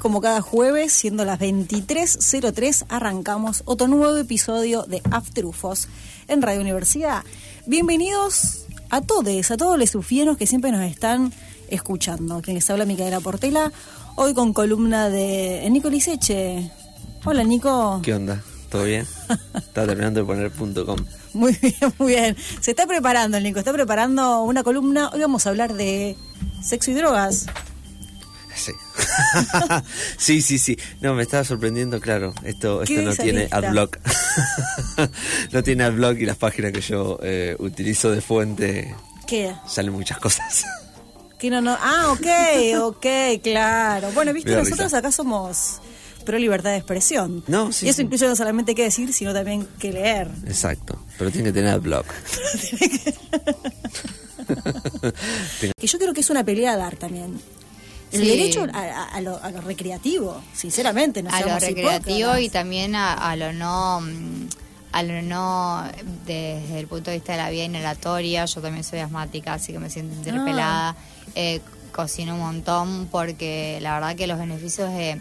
como cada jueves, siendo las 23.03, arrancamos otro nuevo episodio de After UFOs en Radio Universidad. Bienvenidos a todos, a todos los sufienos que siempre nos están escuchando. Quien les habla Micaela Portela, hoy con columna de Nico Liseche. Hola Nico. ¿Qué onda? ¿Todo bien? Está terminando de poner punto com. Muy bien, muy bien. Se está preparando el Nico, está preparando una columna. Hoy vamos a hablar de sexo y drogas. Sí. sí, sí, sí. No, me estaba sorprendiendo, claro. Esto, esto no tiene adblock. no tiene adblock y las páginas que yo eh, utilizo de fuente. ¿Qué? Salen muchas cosas. Que no, no. Ah, ok, ok, claro. Bueno, viste, nosotros acá somos pro libertad de expresión. No, sí. Y eso incluye no solamente que decir, sino también que leer. Exacto. Pero tiene que tener adblock. que yo creo que es una pelea a dar también. El derecho a, lo, recreativo, sinceramente. No a lo recreativo y también a, lo no mm, a lo no desde el punto de vista de la vía inhalatoria. Yo también soy asmática, así que me siento interpelada. Ah. Eh, cocino un montón porque la verdad que los beneficios de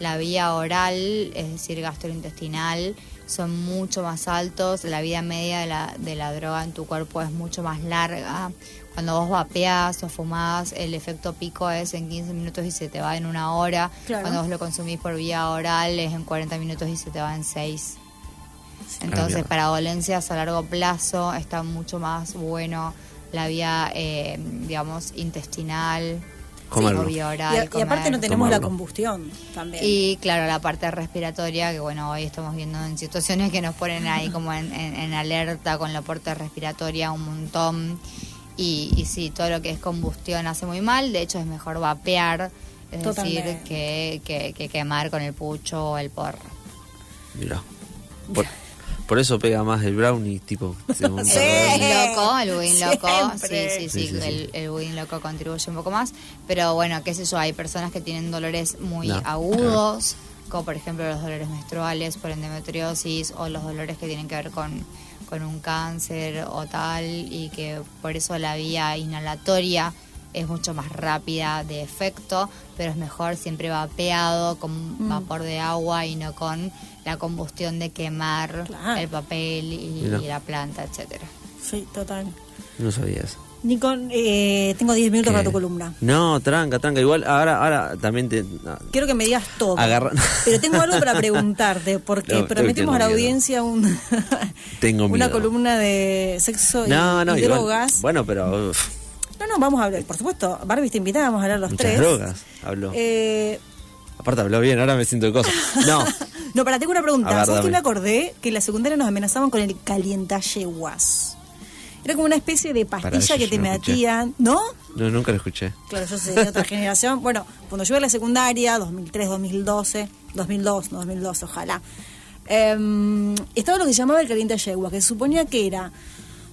la vía oral, es decir, gastrointestinal, son mucho más altos. La vida media de la, de la droga en tu cuerpo es mucho más larga. Cuando vos vapeás o fumás, el efecto pico es en 15 minutos y se te va en una hora. Cuando vos lo consumís por vía oral es en 40 minutos y se te va en 6. Entonces, para dolencias a largo plazo está mucho más bueno la vía, eh, digamos, intestinal, vía oral. Y, aparte no tenemos la combustión también. Y claro, la parte respiratoria, que bueno, hoy estamos viendo en situaciones que nos ponen ahí como en, en alerta con la parte respiratoria un montón. Y, y sí, todo lo que es combustión hace muy mal, de hecho es mejor vapear, es decir, que, que, quemar con el pucho o el porro. Mira. Por, eso pega más el brownie, tipo. el budín loco, el budín loco. Sí, sí, sí, el, el, budín loco contribuye un poco más. Pero bueno, qué sé yo, hay personas que tienen dolores muy agudos, como por ejemplo los dolores menstruales por endometriosis o los dolores que tienen que ver con con un cáncer o tal y que por eso la vía inhalatoria es mucho más rápida de efecto, pero es mejor siempre vapeado con mm. vapor de agua y no con la combustión de quemar el papel y, la planta, etcétera. Sí, total. No sabías. Nico, eh, tengo 10 minutos para tu columna. No, tranca, tranca. Igual ahora, ahora también te. Quiero que me digas todo. Pero tengo algo para preguntarte, porque prometimos a la audiencia un, tengo una columna de sexo y, drogas. bueno, pero. No, no, vamos a hablar. Por supuesto, Barbie te invitaba, vamos a hablar los Muchas tres. drogas, habló. Eh, Aparte habló bien, ahora me siento de cosas. No. no, para, tengo una pregunta. ¿Sabes que me acordé que en la secundaria nos amenazaban con el calientayeguas? Era como una especie de pastilla que te metían, ¿no? No, nunca lo escuché. Claro, yo soy de otra generación. Bueno, cuando yo iba a la secundaria, 2003, 2012, 2002, 2012, ojalá, em, estaba lo que se llamaba el caliente yegua, que se suponía que era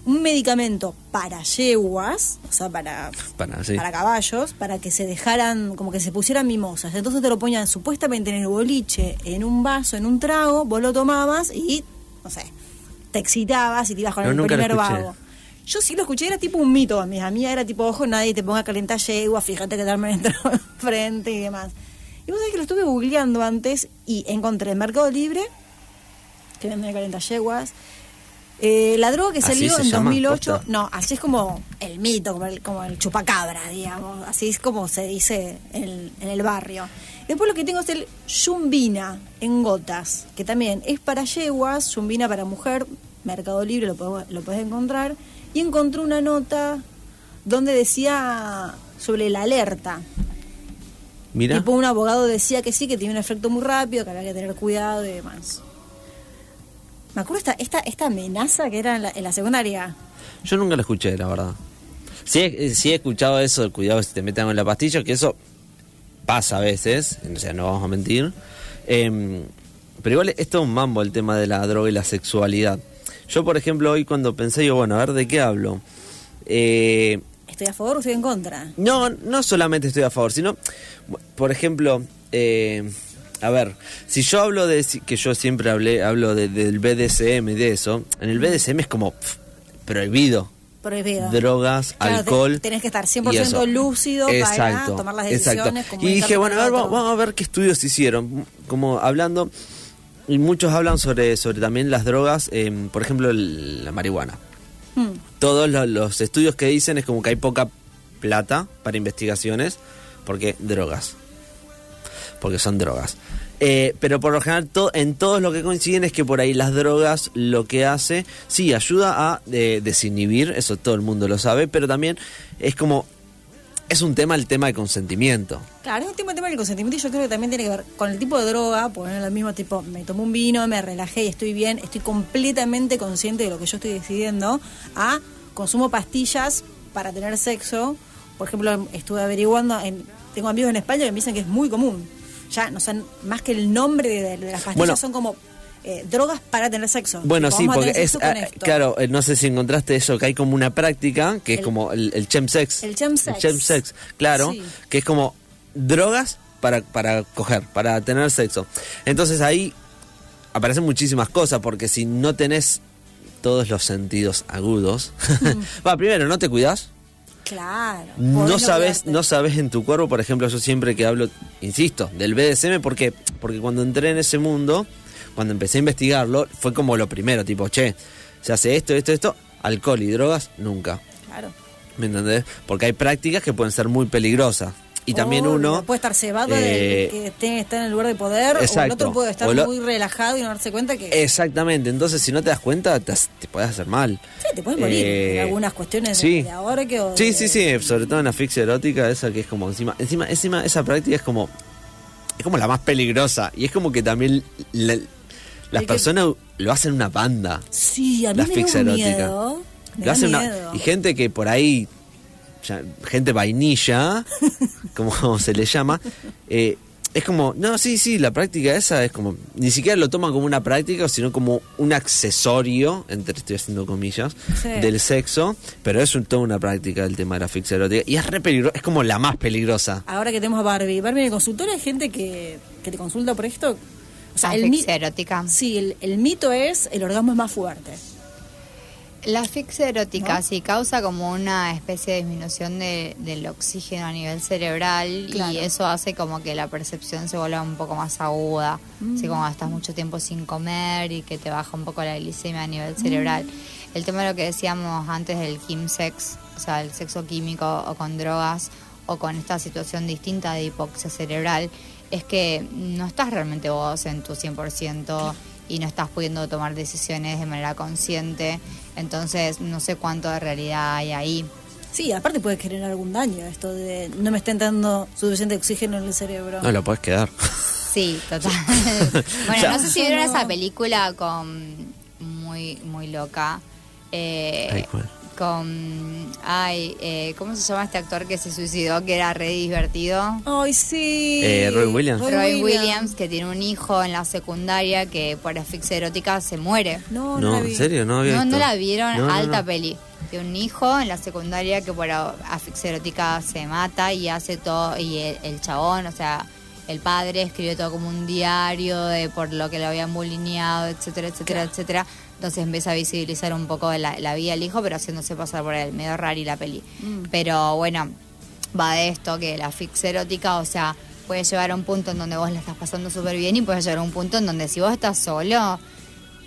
un medicamento para yeguas, o sea, para, para, para, caballos, para que se dejaran, como que se pusieran mimosas. Entonces te lo ponían supuestamente en el boliche, en un vaso, en un trago, vos lo tomabas y, no sé, te excitabas y te ibas con el primer vago. Yo sí lo escuché, era tipo un mito a mí. A mí era tipo, ojo, nadie te ponga a calentar yegua, fíjate que darme frente y demás. Y vos sabés que lo estuve googleando antes y encontré en Mercado Libre, que venden calentar yeguas. Eh, la droga que salió en 2008, no, así es como el mito, como el, como el chupacabra, digamos, así es como se dice en, el barrio. Después lo que tengo es el yumbina en gotas, que también es para yeguas, yumbina para mujer, Mercado Libre lo, lo puedes encontrar y encontró una nota donde decía sobre la alerta. Mira. Tipo un abogado decía que sí, que tiene un efecto muy rápido, que había que tener cuidado y demás. Me acuerdo esta, esta, esta amenaza que era en la, secundaria. Yo nunca la escuché, la verdad. Sí, sí he escuchado eso de cuidado si te meten en la pastilla, que eso pasa a veces, o sea, no vamos a mentir. Em, pero igual es todo un mambo el tema de la droga y la sexualidad. Yo, por ejemplo, hoy cuando pensé, yo, bueno, a ver de qué hablo. Eh, ¿Estoy a favor o estoy en contra? No, no solamente estoy a favor, sino, por ejemplo, eh, a ver, si yo hablo de, que yo siempre hablé, hablo del BDSM y de eso, en el BDSM es como prohibido Prohibido. drogas, Claro, te- alcohol. tenés que estar y 100% eso. lúcido para Exacto, tomar las exacto. decisiones, Y dije, bueno, a ver, vamos, vamos a ver qué estudios hicieron. Como hablando, y muchos hablan sobre, sobre también las drogas, em, por ejemplo, el- la marihuana. Hmm. Todos lo- los estudios que dicen es como que hay poca plata para investigaciones porque drogas. Porque son drogas. Eh, pero por lo general to- en todos lo que coinciden es que por ahí las drogas lo que hace, sí, ayuda a eh, desinhibir, eso todo el mundo lo sabe, pero también es como, es un tema el tema de consentimiento. Claro, es un tema, un tema del consentimiento y yo creo que también tiene que ver con el tipo de droga, poner lo mismo tipo, me tomé un vino, me relajé y estoy bien, estoy completamente consciente de lo que yo estoy decidiendo, a consumo pastillas para tener sexo. Por ejemplo, estuve averiguando, en, tengo amigos en España que me dicen que es muy común. Ya, no sé, más que el nombre de, de las pastillas Bueno. son como eh, drogas para tener sexo. Bueno, sí, porque es, ah, claro, eh, no sé si encontraste eso, que hay como una práctica que es como el, el chemsex. El chemsex. chemsex, claro, Sí. que es como drogas para, para coger, para tener sexo. Entonces ahí aparecen muchísimas cosas, porque si no tenés todos los sentidos agudos, va, primero, no te cuidas, Claro. no sabes, no sabes en tu cuerpo, por ejemplo, yo siempre que hablo, insisto, del BDSM, ¿por qué? Porque cuando entré en ese mundo, cuando empecé a investigarlo, fue como lo primero, tipo, che, se hace esto, esto, esto, alcohol y drogas, nunca. Claro. ¿Me entendés? Porque hay prácticas que pueden ser muy peligrosas. Y también uno... puede estar cebado eh, del que estar en el lugar de poder o el exacto. otro puede estar lo- muy relajado y no darse cuenta que Exactamente, entonces si no te das cuenta, te, te puedes hacer mal. sí, te puedes morir Eh, en algunas cuestiones sí. de, de ahora que o Sí, de- sí, sí, sobre todo en asfixia erótica, esa que es como encima, encima, encima esa práctica es como, es como la más peligrosa y es como que también la- las que- personas lo hacen una banda. Sí, a mí La me da asfixia un erótica. miedo. Me Lo da hacen una- y gente que por ahí, ya, gente vainilla, como se le llama, eh, es como, no, sí, sí, la práctica esa es como, ni siquiera lo toman como una práctica, sino como un accesorio, entre estoy haciendo comillas, Sí. del sexo, pero es un, toda una práctica el tema de la asfixia erótica. Y es re peligroso, es como la más peligrosa. Ahora que tenemos a Barbie, Barbie en el consultorio hay gente que, que te consulta por esto. O sea, el, erótica. sí, el, el mito es el orgasmo es más fuerte. La asfixia erótica ¿No? sí causa como una especie de disminución de- del oxígeno a nivel cerebral Claro. y eso hace como que la percepción se vuelva un poco más aguda. Así Mm. como estás mucho tiempo sin comer y que te baja un poco la glicemia a nivel cerebral. Mm. El tema de lo que decíamos antes del chemsex, o sea, el sexo químico o con drogas o con esta situación distinta de hipoxia cerebral, es que no estás realmente vos en tu 100% y no estás pudiendo tomar decisiones de manera consciente. Entonces, no sé cuánto de realidad hay ahí. Sí, aparte puede generar algún daño esto de no me está entrando suficiente oxígeno en el cerebro. No lo puedes quedar. Sí, total. bueno, Ya. no sé si vieron No. esa película con muy muy loca. Eh. Con ay, eh, ¿cómo se llama este actor que se suicidó que era re divertido? Ay, sí. Eh, Roy Williams. Roy Williams, que tiene un hijo en la secundaria que por asfixia erótica se muere. No, no, No, la vi. ¿en serio? No había No, no la vieron, No, alta no. peli. De un hijo en la secundaria que por asfixia erótica se mata y hace todo, y el, el chabón, o sea, el padre escribió todo como un diario de por lo que lo habían bulineado, etcétera, etcétera, etcétera. Entonces empieza a visibilizar un poco la, la vida del hijo, pero haciéndose pasar por él, medio rari la peli. Mm. Pero bueno, va de esto, que la asfixia erótica, o sea, puede llevar a un punto en donde vos la estás pasando súper bien y puede llegar a un punto en donde si vos estás solo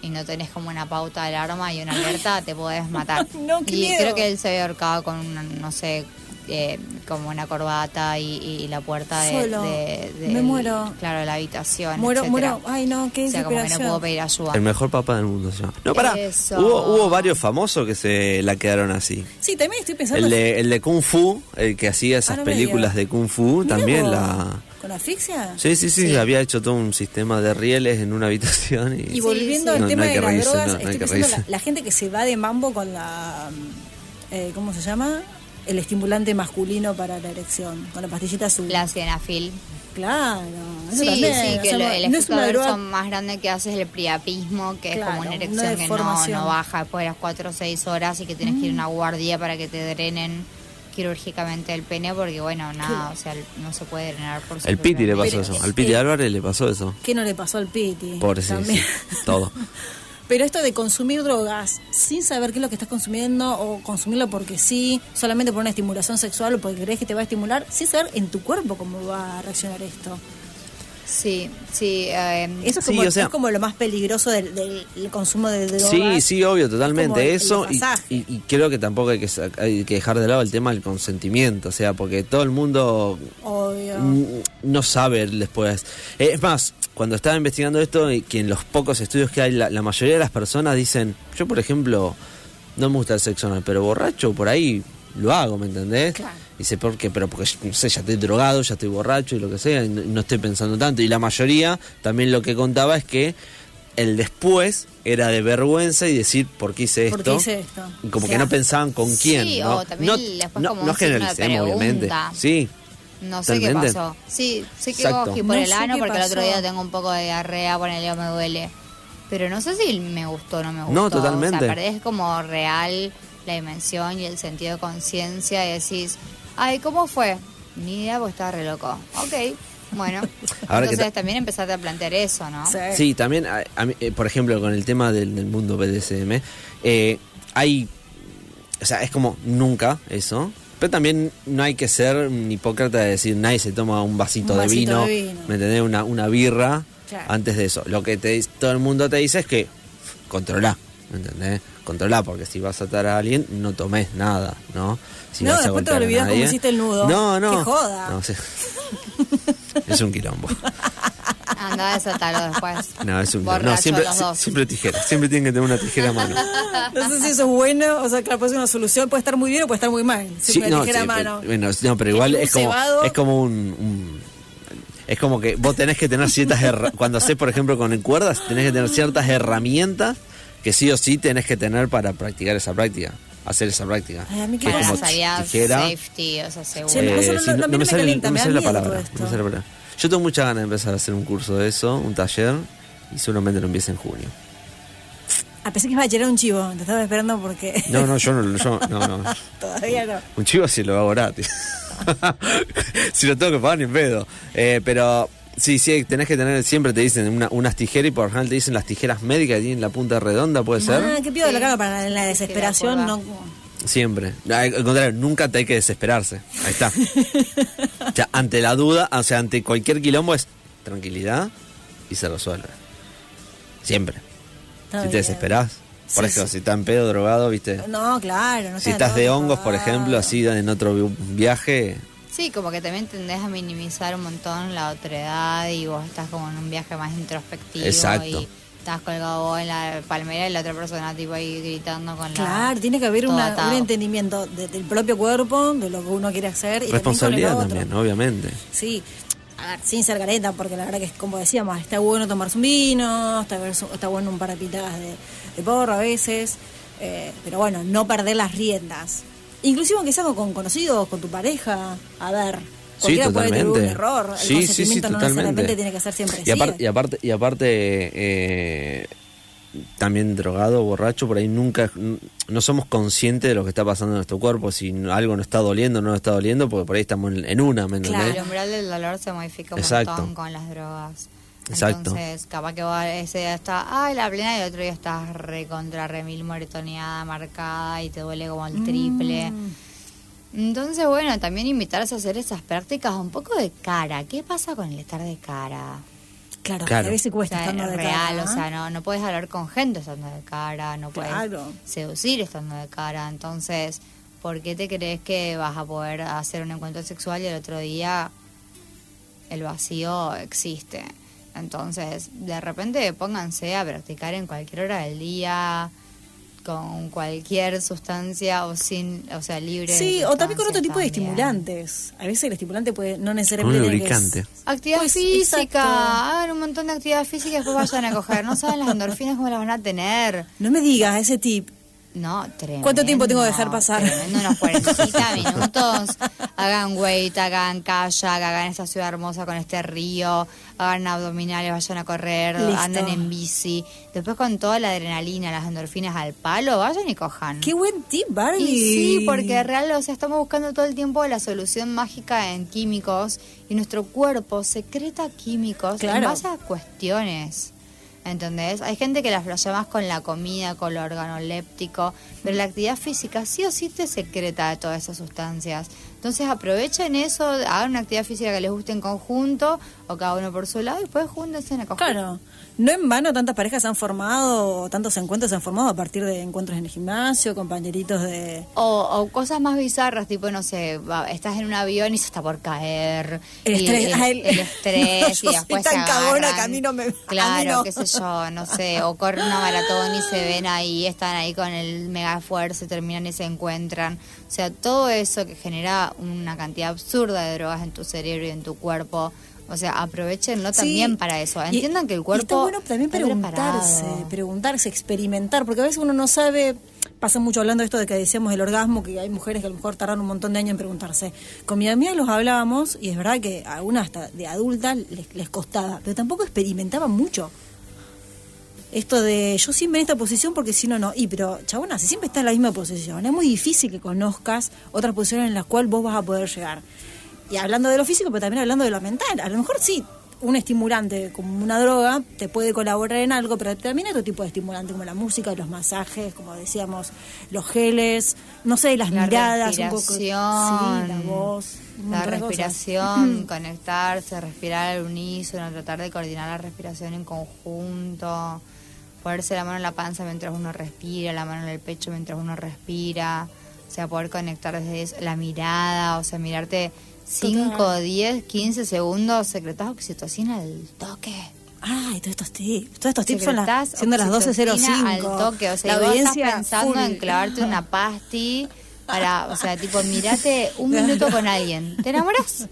y no tenés como una pauta de alarma y una alerta, te podés matar. No, y miedo. creo que él se había ahorcado con, una, no sé, eh, como una corbata y, y la puerta de, Solo. de- de- Me muero. Claro, de la habitación. Muero, etcétera. muero. Ay, no, qué O sea, como que no desesperación. puedo pedir ayuda. El mejor papá del mundo se llama. No, pará. Eso. Hubo, hubo varios famosos que se la quedaron así. Sí, también estoy pensando. El de, el de Kung Fu, el que hacía esas Ah, no me películas digas. de Kung Fu, Mirá también vos, la... ¿Con asfixia? Sí, sí, sí, Sí. había hecho todo un sistema de rieles en una habitación y... Y volviendo sí. al No, tema no hay de que las reírse, drogas, no, no hay estoy que pensando la, reírse. la gente que se va de mambo con la. eh, ¿Cómo se llama? El estimulante masculino para la erección, con la pastillita azul. La cienafil. Claro, eso Sí, también. sí, o que sea, lo- el no es efecto droga. más grande que hace es el priapismo, que es como una una erección que no, no baja después de las 4 o 6 horas y que tienes que ir a una guardia para que te drenen quirúrgicamente el pene porque bueno, nada, o sea, no se puede drenar por El Piti le pasó Pero, eso, al Piti Álvarez le pasó eso. ¿Qué no le pasó al Piti? También. sí, todo. Pero esto de consumir drogas sin saber qué es lo que estás consumiendo o consumirlo porque sí, solamente por una estimulación sexual o porque crees que te va a estimular, sin saber en tu cuerpo cómo va a reaccionar esto. Sí, sí. eh, Eso es, Sí, como, o sea- es como lo más peligroso del, del- del consumo de drogas. Sí, sí, obvio, Es totalmente. el Eso, y, desfasaje. y- y creo que tampoco hay que, hay que dejar de lado el tema del consentimiento, o sea, porque todo el mundo Obvio. no sabe después. Eh, Es más, cuando estaba investigando esto, y que en los pocos estudios que hay, la, la mayoría de las personas dicen, yo por ejemplo, no me gusta el sexo anal, pero borracho por ahí lo hago, ¿me entendés? Claro. Dice, ¿por qué? Pero porque, no sé, ya estoy drogado, ya estoy borracho y lo que sea, y no, no estoy pensando tanto. Y la mayoría también lo que contaba es que el después era de vergüenza y decir, ¿por qué hice esto? ¿Por qué hice esto? Como O que no pensaban con quién, sí, ¿no? o también no, después no, como no generalicemos, obviamente. Sí, No sé qué pasó. Sí, sé que Exacto. cogí por No el sé ano qué porque el otro pasó. día tengo un poco de diarrea, ponele o me duele. Pero no sé si me gustó o no me gustó. No, totalmente. O sea, perdés como real la dimensión y el sentido de conciencia y decís, ay, ¿cómo fue? Ni idea porque estaba re loco. Ok, bueno. Ahora que Entonces ta- también empezarte a plantear eso, ¿no? Sí. Sí, también, a- a mí, eh, por ejemplo, con el tema del, del mundo BDSM, eh, hay, o sea, es como nunca eso, pero también no hay que ser un hipócrita de decir, nadie se toma un vasito, Un de, vino, de vino. ¿me entendés? Una, una birra Claro. antes de eso. Lo que te, todo el mundo te dice es que controla, ¿me entendés? Controla, porque si vas a atar a alguien, no tomes nada, ¿no? Si No, vas a después te olvidás cómo hiciste el nudo. No, no. Joda. No, sí. es un quilombo. Anda a desatarlo después. No, es un No, siempre, los dos. siempre tijera. Siempre tienen que tener una tijera a mano. No sé si eso es bueno, o sea, claro, puede ser una solución, puede estar muy bien o puede estar muy mal. Sí, Siempre no, tijera sí, a mano. pero- bueno, no, pero igual es como, cebado. es como un, un- Es como que vos tenés que tener ciertas... Cuando haces, por ejemplo, con cuerdas, tenés que tener ciertas herramientas que sí o sí tenés que tener para practicar esa práctica. Hacer esa práctica. Ay, a mí Que Para como tijera. safety, o sea, seguro. Sí, no, sí, me sale, no me la palabra. no me sale la palabra. Yo tengo muchas ganas de empezar a hacer un curso de eso, un taller, y seguramente lo empiece en junio. Ah, pensé que iba a tirar un chivo, te estaba esperando porque No, no, yo no, yo, no, no. todavía no. Un chivo si lo hago gratis. si lo tengo que pagar ni en pedo. Eh, pero sí, sí, tenés que tener, siempre te dicen una- unas tijeras y por lo general te dicen las tijeras médicas que tienen la punta redonda, ¿puede ser? Ah, qué pido de la Sí. cara para la desesperación, de no. Siempre. Al contrario, nunca te hay que desesperarse. Ahí está. o sea, ante la duda, o sea, ante cualquier quilombo es tranquilidad y se resuelve. Siempre. Está si te desesperás. Por Sí, ejemplo, sí. si estás en pedo, drogado, viste. No, claro, no si está estás de hongos, por ejemplo, así en otro vi- viaje, Sí, como que también tendés a minimizar un montón la otredad y vos estás como en un viaje más introspectivo Exacto. y estás colgado vos en la palmera y la otra persona tipo ahí gritando con la... Claro, tiene que haber una- un entendimiento de- del propio cuerpo, de lo que uno quiere hacer y responsabilidad también, obviamente. Sí, a ver, sin ser careta, porque la verdad que, como decíamos, está bueno tomarse un vino, está, está bueno un par de pitadas de, de porro a veces, eh, pero bueno, no perder las riendas. Inclusive aunque sea con conocidos, con tu pareja, a ver, Sí, cualquiera puede tener un totalmente. error, el Sí, sí, sí, consentimiento no totalmente. necesariamente tiene que ser siempre Y aparte, y aparte, y aparte eh, también drogado, borracho, por ahí nunca, no somos conscientes de lo que está pasando en nuestro cuerpo, si algo nos está doliendo o no nos está doliendo, porque por ahí estamos en, en una, ¿me entendés? El umbral del dolor se modifica un Exacto. montón con las drogas. Exacto. Entonces, capaz que vos ese día estás, ay, la plena, y el otro día estás re contra remil moretoneada, marcada, y te duele como el triple. Mm. Entonces, bueno, también invitarse a hacer esas prácticas un poco de cara. ¿Qué pasa con el estar de cara? Claro, Claro. a veces O cuesta sea, estando de real, cara, o sea, no, no puedes hablar con gente estando de cara, no puedes Claro. seducir estando de cara. Entonces, ¿por qué te crees que vas a poder hacer un encuentro sexual y el otro día el vacío existe? Entonces, de repente pónganse a practicar en cualquier hora del día, con cualquier sustancia o sin, o sea, libre. de Sí, o también con otro tipo de estimulantes. A veces el estimulante puede no Un necesariamente lubricante. es- Actividad Pues, física, exacto. hagan un montón de actividad física y después vayan a coger. No saben las endorfinas cómo las van a tener. No me digas ese tip. No, tremendo. ¿Cuánto tiempo tengo que dejar pasar? Tremendo, unos 40 minutos. Hagan weight, hagan kayak, hagan esta ciudad hermosa con este río, hagan abdominales, vayan a correr, Listo. anden en bici. Después con toda la adrenalina, las endorfinas al palo, vayan y cojan. Qué buen tip, Barbie. Y sí, porque real, o sea, estamos buscando todo el tiempo la solución mágica en químicos y nuestro cuerpo secreta químicos en Claro. base a cuestiones. ¿Entendés? Hay gente que la flashea más con la comida, con lo organoléptico, pero la actividad física sí o sí te secreta de todas esas sustancias. Entonces aprovechen eso, hagan una actividad física que les guste en conjunto, o cada uno por su lado, y después júntense en el conjunto. Claro. No en vano tantas parejas se han formado, tantos encuentros se han formado a partir de encuentros en el gimnasio, compañeritos de... O, o cosas más bizarras, tipo, no sé, va, estás en un avión y se está por caer. El y estrés, el, el- el estrés No, y después tan se que a mí no me- Claro, no. qué sé yo, no sé. O corren una maratón y se ven ahí, están ahí con el mega esfuerzo, y terminan y se encuentran. O sea, todo eso que genera una cantidad absurda de drogas en tu cerebro y en tu cuerpo. O sea, aprovechenlo Sí, también para eso. y- Entiendan que el y cuerpo. está bueno también está preguntarse, preparado. preguntarse, experimentar, porque a veces uno no sabe, pasa mucho hablando de esto de que decíamos el orgasmo, que hay mujeres que a lo mejor tardan un montón de años en preguntarse. Con mi amiga los hablábamos y es verdad que a una hasta de adulta les, les costaba, pero tampoco experimentaban mucho. Esto de yo siempre en esta posición porque si no, no. Y pero, chabona, si siempre estás en la misma posición, es muy difícil que conozcas otras posiciones en las cuales vos vas a poder llegar. Y hablando de lo físico, pero también hablando de lo mental. A lo mejor sí, un estimulante como una droga te puede colaborar en algo, pero también hay otro tipo de estimulante como la música, los masajes, como decíamos, los geles, no sé, las La miradas, un poco. Sí, la voz. La cosas. respiración, conectarse, respirar al unísono, tratar de coordinar la respiración en conjunto, ponerse la mano en la panza mientras uno respira, la mano en el pecho mientras uno respira, o sea, poder conectar desde eso, la mirada, o sea, mirarte 5, Total. 10, 15 segundos, secretas oxitocina al toque. Ay, todos estos tips, todos estos tips son las, Secretás siendo las oxitocina al 12.05. toque, o sea, la y vos estás pensando full. en clavarte una pasti para, o sea, tipo, mirate un minuto con alguien. ¿Te enamoras?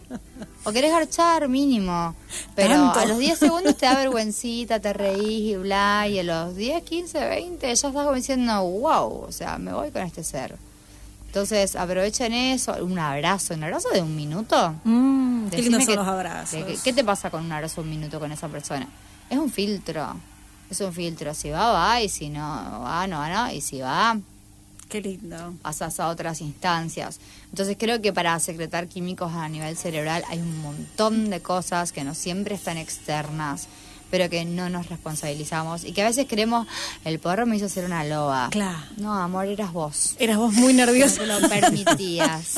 ¿O querés garchar mínimo? Pero Tanto. a los 10 segundos te da vergüencita, te reís y bla, y a los 10, 15, 20 ya estás como diciendo, wow, o sea, me voy con este ser. Entonces, aprovechen eso, un abrazo, un abrazo de un minuto. Mm, qué lindos son los abrazos. ¿Qué te pasa con un abrazo un minuto con esa persona? Es un filtro. Es un filtro. Si va, va. Y si no va, no va, no. Y si va, Qué lindo. pasas a otras instancias. Entonces creo que para secretar químicos a nivel cerebral hay un montón de cosas que no siempre están externas, pero que no nos responsabilizamos y que a veces creemos, el porro me hizo ser una loba. Claro. No, amor, eras vos. Eras vos muy Que no nerviosa. te lo permitías.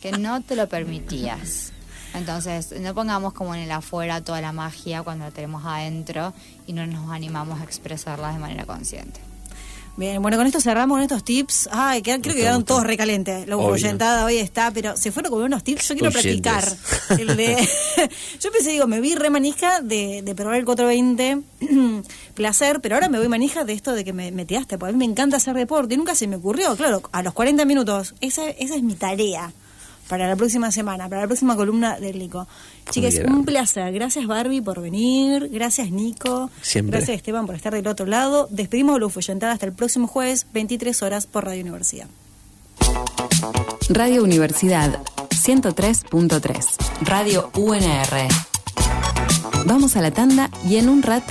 que no te lo permitías. Entonces, no pongamos como en el afuera toda la magia cuando la tenemos adentro y no nos animamos a expresarla de manera consciente. Bien, bueno, con esto cerramos con estos tips. Ay, quedan- creo que quedaron todos recalentes. La oyentada hoy está, pero se fueron con unos tips. Yo quiero Oyentes. practicar. El de- yo pensé, digo, me vi re manija de, de probar el 420 placer, pero ahora me voy manija de esto de que me, me tiraste, porque a mí me encanta hacer deporte y nunca se me ocurrió. Claro, a los 40 minutos, esa, esa es mi tarea para la próxima semana, para la próxima columna del Nico. Chicas, bien. un placer. Gracias Barbie por venir, gracias Nico, Siempre. gracias Esteban por estar del otro lado. Despedimos a hasta el próximo jueves, 23 horas por Radio Universidad. Radio Universidad 103.3. Radio UNR. Vamos a la tanda y en un rato